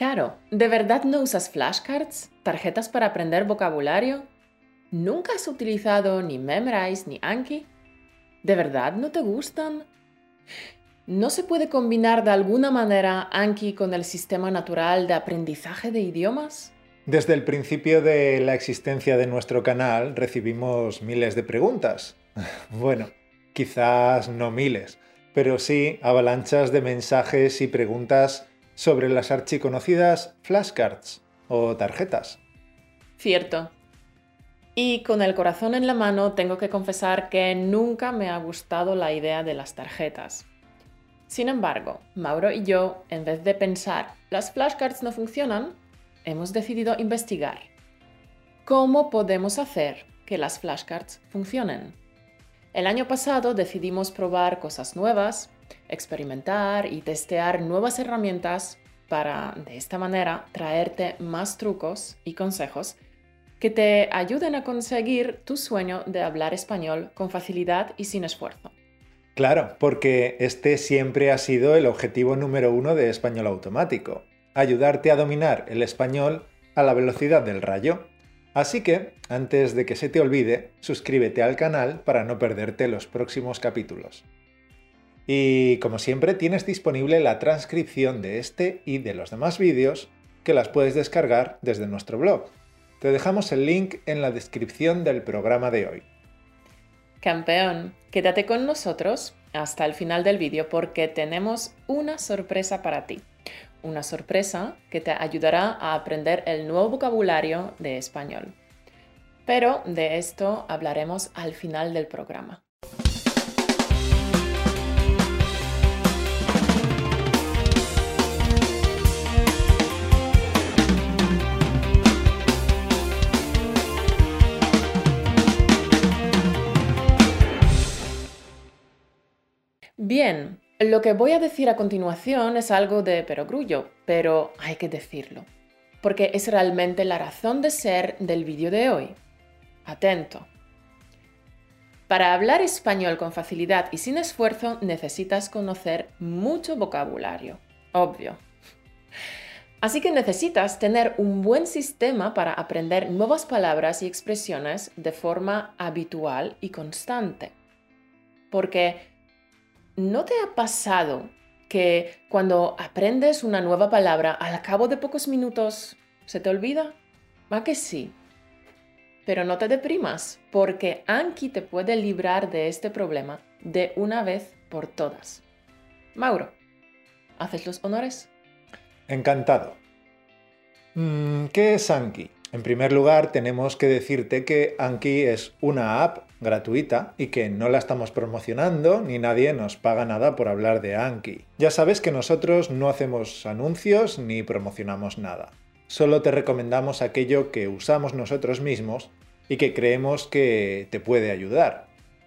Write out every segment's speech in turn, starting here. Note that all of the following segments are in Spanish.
Caro, ¿de verdad no usas flashcards? ¿Tarjetas para aprender vocabulario? ¿Nunca has utilizado ni Memrise ni Anki? ¿De verdad no te gustan? ¿No se puede combinar de alguna manera Anki con el sistema natural de aprendizaje de idiomas? Desde el principio de la existencia de nuestro canal recibimos miles de preguntas. Bueno, quizás no miles, pero sí avalanchas de mensajes y preguntas sobre las archiconocidas flashcards o tarjetas. Cierto. Y con el corazón en la mano tengo que confesar que nunca me ha gustado la idea de las tarjetas. Sin embargo, Mauro y yo, en vez de pensar, las flashcards no funcionan, hemos decidido investigar. ¿Cómo podemos hacer que las flashcards funcionen? El año pasado decidimos probar cosas nuevas experimentar y testear nuevas herramientas para, de esta manera, traerte más trucos y consejos que te ayuden a conseguir tu sueño de hablar español con facilidad y sin esfuerzo. Claro, porque este siempre ha sido el objetivo número uno de Español Automático, ayudarte a dominar el español a la velocidad del rayo. Así que, antes de que se te olvide, suscríbete al canal para no perderte los próximos capítulos. Y como siempre tienes disponible la transcripción de este y de los demás vídeos que las puedes descargar desde nuestro blog. Te dejamos el link en la descripción del programa de hoy. Campeón, quédate con nosotros hasta el final del vídeo porque tenemos una sorpresa para ti. Una sorpresa que te ayudará a aprender el nuevo vocabulario de español. Pero de esto hablaremos al final del programa. Bien, lo que voy a decir a continuación es algo de perogrullo, pero hay que decirlo, porque es realmente la razón de ser del vídeo de hoy. Atento. Para hablar español con facilidad y sin esfuerzo necesitas conocer mucho vocabulario, obvio. Así que necesitas tener un buen sistema para aprender nuevas palabras y expresiones de forma habitual y constante. Porque ¿No te ha pasado que cuando aprendes una nueva palabra, al cabo de pocos minutos se te olvida? ¿Va que sí? Pero no te deprimas, porque Anki te puede librar de este problema de una vez por todas. Mauro, ¿haces los honores? Encantado. Mm, ¿Qué es Anki? En primer lugar, tenemos que decirte que Anki es una app gratuita y que no la estamos promocionando ni nadie nos paga nada por hablar de Anki. Ya sabes que nosotros no hacemos anuncios ni promocionamos nada. Solo te recomendamos aquello que usamos nosotros mismos y que creemos que te puede ayudar.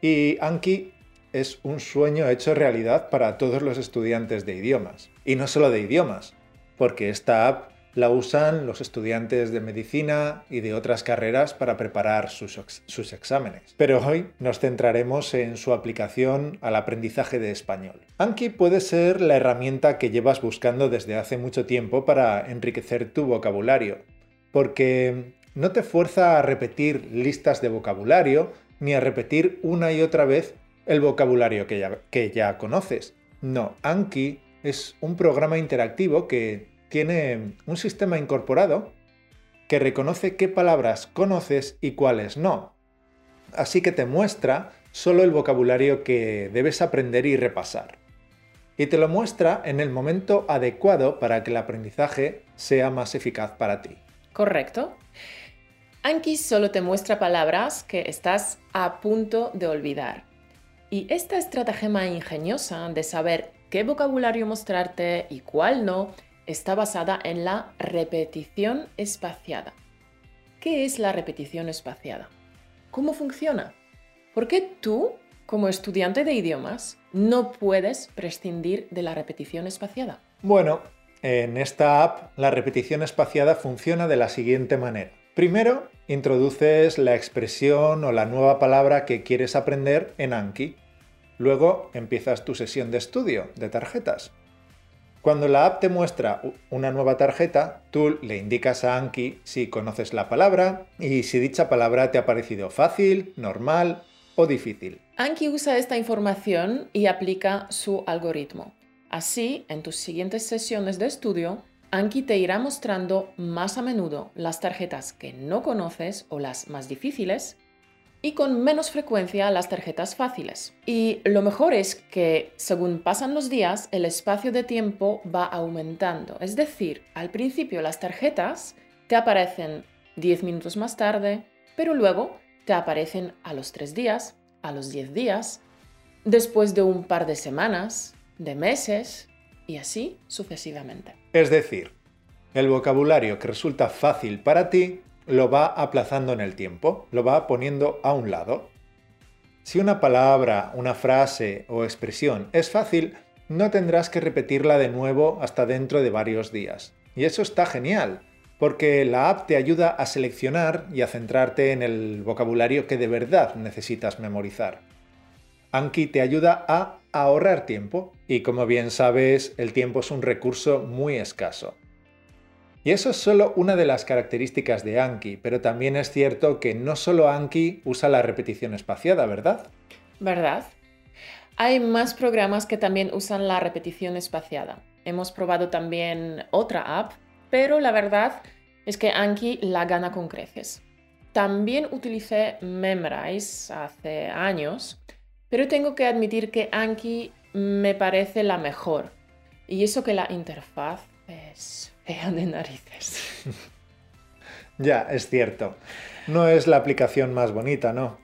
Y Anki es un sueño hecho realidad para todos los estudiantes de idiomas. Y no solo de idiomas, porque esta app la usan los estudiantes de medicina y de otras carreras para preparar sus, exámenes. Pero hoy nos centraremos en su aplicación al aprendizaje de español. Anki puede ser la herramienta que llevas buscando desde hace mucho tiempo para enriquecer tu vocabulario, porque no te fuerza a repetir listas de vocabulario ni a repetir una y otra vez el vocabulario que ya, conoces. No, Anki es un programa interactivo que tiene un sistema incorporado que reconoce qué palabras conoces y cuáles no. Así que te muestra solo el vocabulario que debes aprender y repasar. Y te lo muestra en el momento adecuado para que el aprendizaje sea más eficaz para ti. Correcto. Anki solo te muestra palabras que estás a punto de olvidar. Y esta estratagema ingeniosa de saber qué vocabulario mostrarte y cuál no está basada en la repetición espaciada. ¿Qué es la repetición espaciada? ¿Cómo funciona? ¿Por qué tú, como estudiante de idiomas, no puedes prescindir de la repetición espaciada? Bueno, en esta app la repetición espaciada funciona de la siguiente manera. Primero, introduces la expresión o la nueva palabra que quieres aprender en Anki. Luego empiezas tu sesión de estudio de tarjetas. Cuando la app te muestra una nueva tarjeta, tú le indicas a Anki si conoces la palabra y si dicha palabra te ha parecido fácil, normal o difícil. Anki usa esta información y aplica su algoritmo. Así, en tus siguientes sesiones de estudio, Anki te irá mostrando más a menudo las tarjetas que no conoces o las más difíciles y con menos frecuencia las tarjetas fáciles. Y lo mejor es que según pasan los días, el espacio de tiempo va aumentando. Es decir, al principio las tarjetas te aparecen 10 minutos más tarde, pero luego te aparecen a los 3 días, a los 10 días, después de un par de semanas, de meses y así sucesivamente. Es decir, el vocabulario que resulta fácil para ti lo va aplazando en el tiempo, lo va poniendo a un lado. Si una palabra, una frase o expresión es fácil, no tendrás que repetirla de nuevo hasta dentro de varios días. Y eso está genial, porque la app te ayuda a seleccionar y a centrarte en el vocabulario que de verdad necesitas memorizar. Anki te ayuda a ahorrar tiempo, y como bien sabes, el tiempo es un recurso muy escaso. Y eso es solo una de las características de Anki, pero también es cierto que no solo Anki usa la repetición espaciada, ¿verdad? ¿Verdad? Hay más programas que también usan la repetición espaciada. Hemos probado también otra app, pero la verdad es que Anki la gana con creces. También utilicé Memrise hace años, pero tengo que admitir que Anki me parece la mejor. Y eso que la interfaz es de narices. ya, es cierto. No es la aplicación más bonita, ¿no?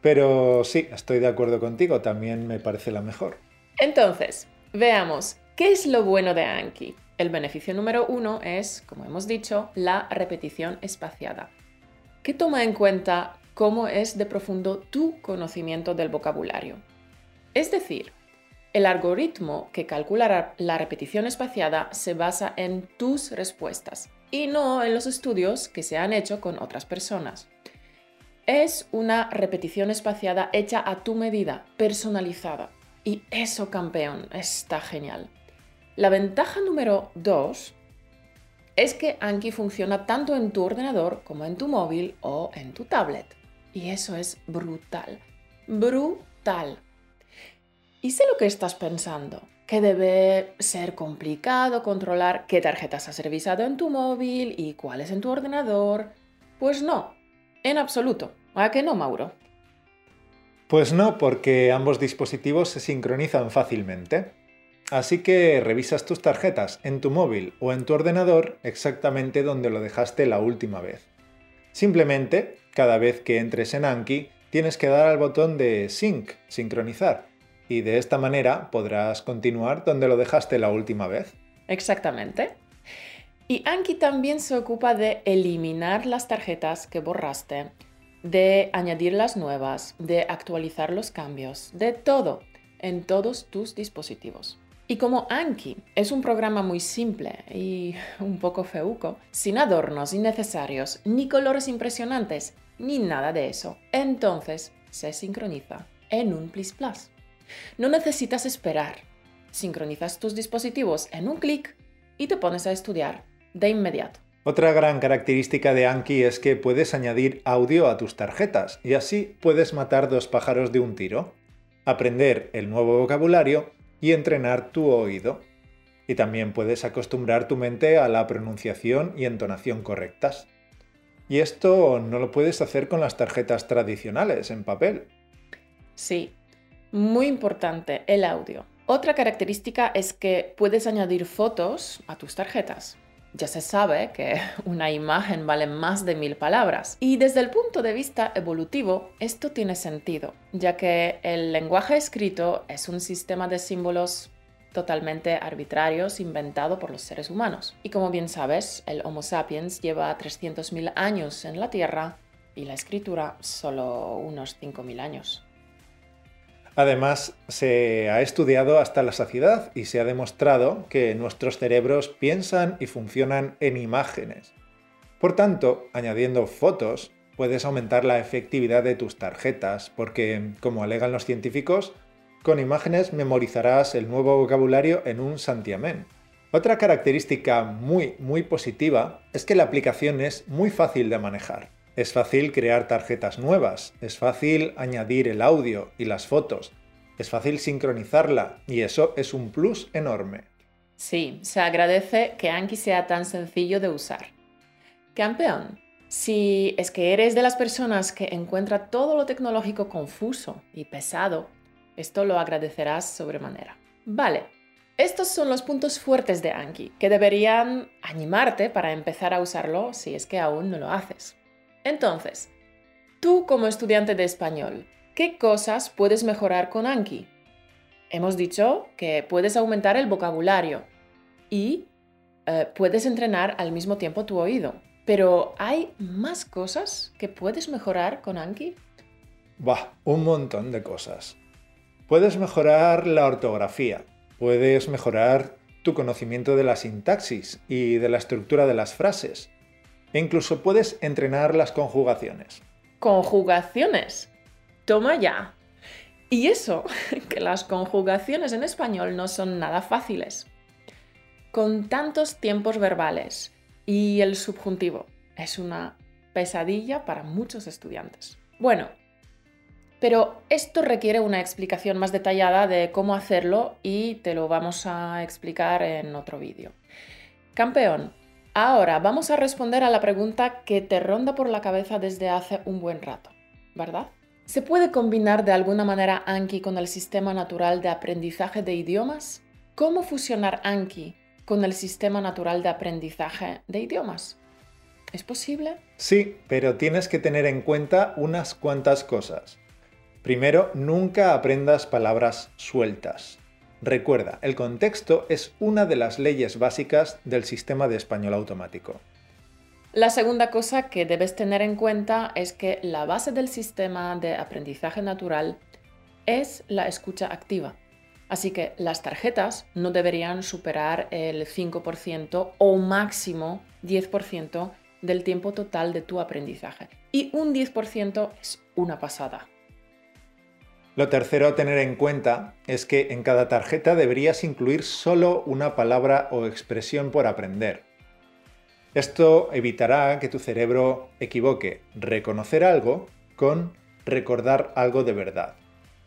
Pero sí, estoy de acuerdo contigo, también me parece la mejor. Entonces, veamos, ¿qué es lo bueno de Anki? El beneficio número uno es, como hemos dicho, la repetición espaciada, que toma en cuenta cómo es de profundo tu conocimiento del vocabulario. Es decir, el algoritmo que calcula la repetición espaciada se basa en tus respuestas y no en los estudios que se han hecho con otras personas. Es una repetición espaciada hecha a tu medida, personalizada. Y eso, campeón, está genial. La ventaja número 2 es que Anki funciona tanto en tu ordenador como en tu móvil o en tu tablet. Y eso es brutal. Brutal. Y sé lo que estás pensando, que debe ser complicado controlar qué tarjetas has revisado en tu móvil y cuáles en tu ordenador. Pues no, en absoluto. ¿A qué no, Mauro? Pues no, porque ambos dispositivos se sincronizan fácilmente. Así que revisas tus tarjetas en tu móvil o en tu ordenador exactamente donde lo dejaste la última vez. Simplemente, cada vez que entres en Anki, tienes que dar al botón de Sync, sincronizar, y de esta manera podrás continuar donde lo dejaste la última vez. Exactamente. Y Anki también se ocupa de eliminar las tarjetas que borraste, de añadir las nuevas, de actualizar los cambios, de todo en todos tus dispositivos. Y como Anki es un programa muy simple y un poco feuco, sin adornos innecesarios, ni colores impresionantes, ni nada de eso, entonces se sincroniza en un Plus Plus. No necesitas esperar. Sincronizas tus dispositivos en un clic y te pones a estudiar de inmediato. Otra gran característica de Anki es que puedes añadir audio a tus tarjetas y así puedes matar dos pájaros de un tiro, aprender el nuevo vocabulario y entrenar tu oído. Y también puedes acostumbrar tu mente a la pronunciación y entonación correctas. Y esto no lo puedes hacer con las tarjetas tradicionales en papel. Sí, muy importante, el audio. Otra característica es que puedes añadir fotos a tus tarjetas. Ya se sabe que una imagen vale más de mil palabras. Y desde el punto de vista evolutivo, esto tiene sentido, ya que el lenguaje escrito es un sistema de símbolos totalmente arbitrarios inventado por los seres humanos. Y como bien sabes, el Homo sapiens lleva 300.000 años en la Tierra y la escritura solo unos 5.000 años. Además, se ha estudiado hasta la saciedad y se ha demostrado que nuestros cerebros piensan y funcionan en imágenes. Por tanto, añadiendo fotos, puedes aumentar la efectividad de tus tarjetas, porque, como alegan los científicos, con imágenes memorizarás el nuevo vocabulario en un santiamén. Otra característica muy, muy positiva es que la aplicación es muy fácil de manejar. Es fácil crear tarjetas nuevas, es fácil añadir el audio y las fotos, es fácil sincronizarla y eso es un plus enorme. Sí, se agradece que Anki sea tan sencillo de usar. Campeón, si es que eres de las personas que encuentra todo lo tecnológico confuso y pesado, esto lo agradecerás sobremanera. Vale, estos son los puntos fuertes de Anki, que deberían animarte para empezar a usarlo si es que aún no lo haces. Entonces, tú como estudiante de español, ¿qué cosas puedes mejorar con Anki? Hemos dicho que puedes aumentar el vocabulario y eh, puedes entrenar al mismo tiempo tu oído. Pero ¿hay más cosas que puedes mejorar con Anki? Bah, un montón de cosas. Puedes mejorar la ortografía, Puedes mejorar tu conocimiento de la sintaxis y de la estructura de las frases. E incluso puedes entrenar las conjugaciones. ¿Conjugaciones? Toma ya. Y eso, que las conjugaciones en español no son nada fáciles. Con tantos tiempos verbales y el subjuntivo, es una pesadilla para muchos estudiantes. Bueno, pero esto requiere una explicación más detallada de cómo hacerlo y te lo vamos a explicar en otro vídeo. Campeón, ahora vamos a responder a la pregunta que te ronda por la cabeza desde hace un buen rato, ¿verdad? ¿Se puede combinar de alguna manera Anki con el sistema natural de aprendizaje de idiomas? ¿Cómo fusionar Anki con el sistema natural de aprendizaje de idiomas? ¿Es posible? Sí, pero tienes que tener en cuenta unas cuantas cosas. Primero, nunca aprendas palabras sueltas. Recuerda, el contexto es una de las leyes básicas del sistema de español automático. La segunda cosa que debes tener en cuenta es que la base del sistema de aprendizaje natural es la escucha activa. Así que las tarjetas no deberían superar el 5% o máximo 10% del tiempo total de tu aprendizaje. Y un 10% es una pasada. Lo tercero a tener en cuenta es que en cada tarjeta deberías incluir solo una palabra o expresión por aprender. Esto evitará que tu cerebro equivoque reconocer algo con recordar algo de verdad,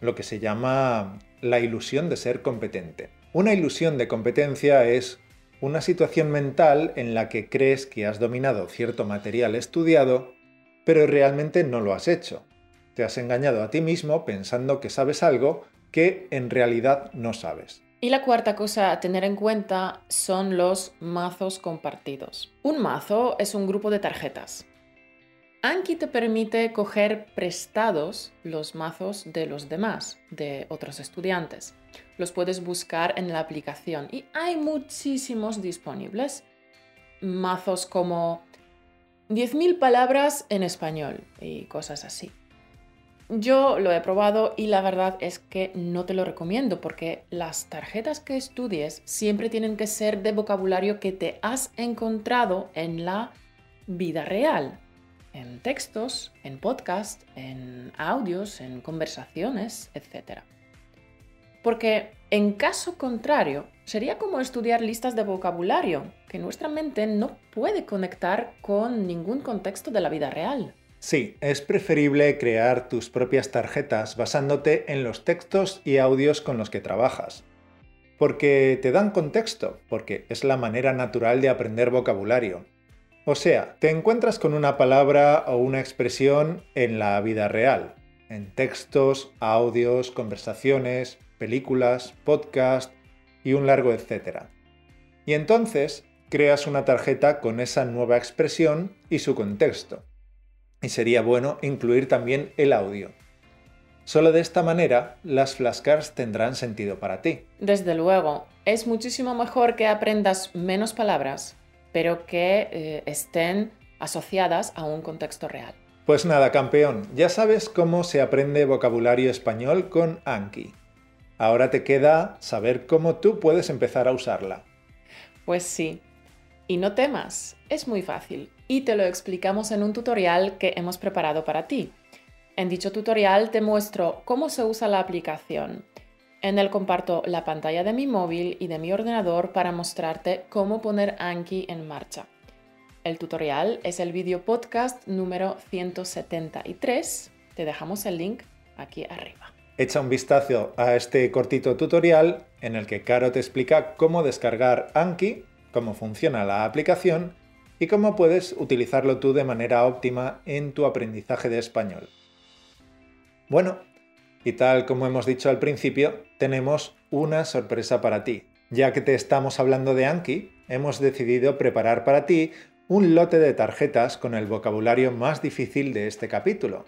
lo que se llama la ilusión de ser competente. Una ilusión de competencia es una situación mental en la que crees que has dominado cierto material estudiado, pero realmente no lo has hecho te has engañado a ti mismo pensando que sabes algo que en realidad no sabes. Y la cuarta cosa a tener en cuenta son los mazos compartidos. Un mazo es un grupo de tarjetas. Anki te permite coger prestados los mazos de los demás, de otros estudiantes. Los puedes buscar en la aplicación y hay muchísimos disponibles. Mazos como 10.000 palabras en español y cosas así. Yo lo he probado y la verdad es que no te lo recomiendo porque las tarjetas que estudies siempre tienen que ser de vocabulario que te has encontrado en la vida real, en textos, en podcast, en audios, en conversaciones, etc. Porque en caso contrario, sería como estudiar listas de vocabulario, que nuestra mente no puede conectar con ningún contexto de la vida real. Sí, es preferible crear tus propias tarjetas basándote en los textos y audios con los que trabajas. Porque te dan contexto, porque es la manera natural de aprender vocabulario. O sea, te encuentras con una palabra o una expresión en la vida real, en textos, audios, conversaciones, películas, podcast y un largo etcétera. Y entonces creas una tarjeta con esa nueva expresión y su contexto y sería bueno incluir también el audio. Solo de esta manera las flashcards tendrán sentido para ti. Desde luego, es muchísimo mejor que aprendas menos palabras, pero que eh, estén asociadas a un contexto real. Pues nada, campeón, ya sabes cómo se aprende vocabulario español con Anki. Ahora te queda saber cómo tú puedes empezar a usarla. Pues sí. Y no temas, es muy fácil y te lo explicamos en un tutorial que hemos preparado para ti. En dicho tutorial te muestro cómo se usa la aplicación, En él comparto la pantalla de mi móvil y de mi ordenador para mostrarte cómo poner Anki en marcha. El tutorial es el video podcast número 173. Te dejamos el link aquí arriba. Echa un vistazo a este cortito tutorial en el que Caro te explica cómo descargar Anki, cómo funciona la aplicación y cómo puedes utilizarlo tú de manera óptima en tu aprendizaje de español. Bueno, y tal como hemos dicho al principio, tenemos una sorpresa para ti. Ya que te estamos hablando de Anki, hemos decidido preparar para ti un lote de tarjetas con el vocabulario más difícil de este capítulo.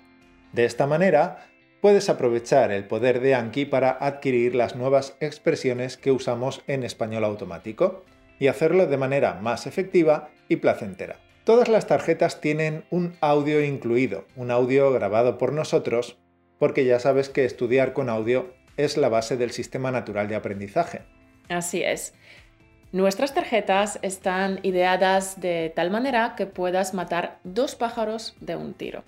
De esta manera, puedes aprovechar el poder de Anki para adquirir las nuevas expresiones que usamos en español automático y hacerlo de manera más efectiva y placentera. Todas las tarjetas tienen un audio incluido, un audio grabado por nosotros porque ya sabes que estudiar con audio es la base del sistema natural de aprendizaje. Así es. Nuestras tarjetas están ideadas de tal manera que puedas matar dos pájaros de un tiro.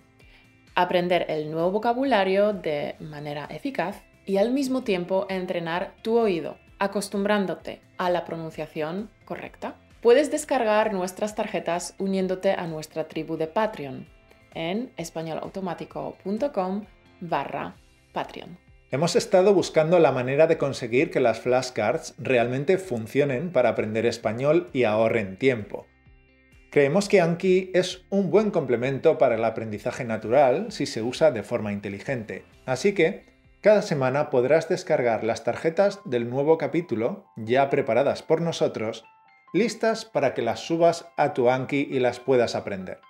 Aprender el nuevo vocabulario de manera eficaz y al mismo tiempo entrenar tu oído, acostumbrándote a la pronunciación correcta. Puedes descargar nuestras tarjetas uniéndote a nuestra tribu de Patreon en españolautomático.com barra Patreon. Hemos estado buscando la manera de conseguir que las flashcards realmente funcionen para aprender español y ahorren tiempo. Creemos que Anki es un buen complemento para el aprendizaje natural si se usa de forma inteligente, así que cada semana podrás descargar las tarjetas del nuevo capítulo, ya preparadas por nosotros, listas para que las subas a tu Anki y las puedas aprender.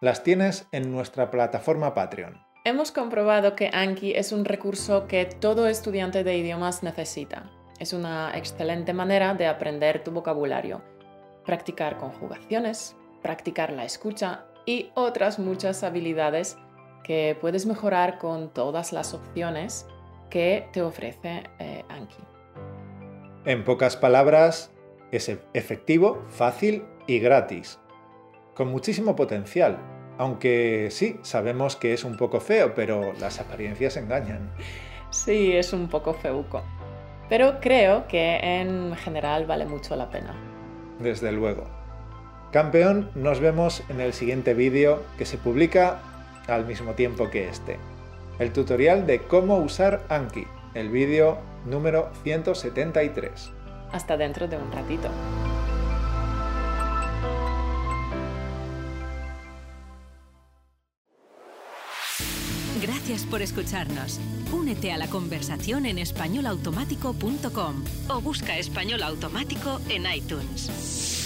Las tienes en nuestra plataforma Patreon. Hemos comprobado que Anki es un recurso que todo estudiante de idiomas necesita. Es una excelente manera de aprender tu vocabulario, practicar conjugaciones, practicar la escucha y otras muchas habilidades que puedes mejorar con todas las opciones que te ofrece eh, Anki. En pocas palabras, es efectivo, fácil y gratis, con muchísimo potencial aunque sí, sabemos que es un poco feo, pero las apariencias engañan. Sí, es un poco feuco. Pero creo que en general vale mucho la pena. Desde luego. Campeón, nos vemos en el siguiente vídeo que se publica al mismo tiempo que este. El tutorial de cómo usar Anki, el vídeo número 173. Hasta dentro de un ratito. Gracias por escucharnos. Únete a la conversación en españolautomático.com o busca español automático en iTunes.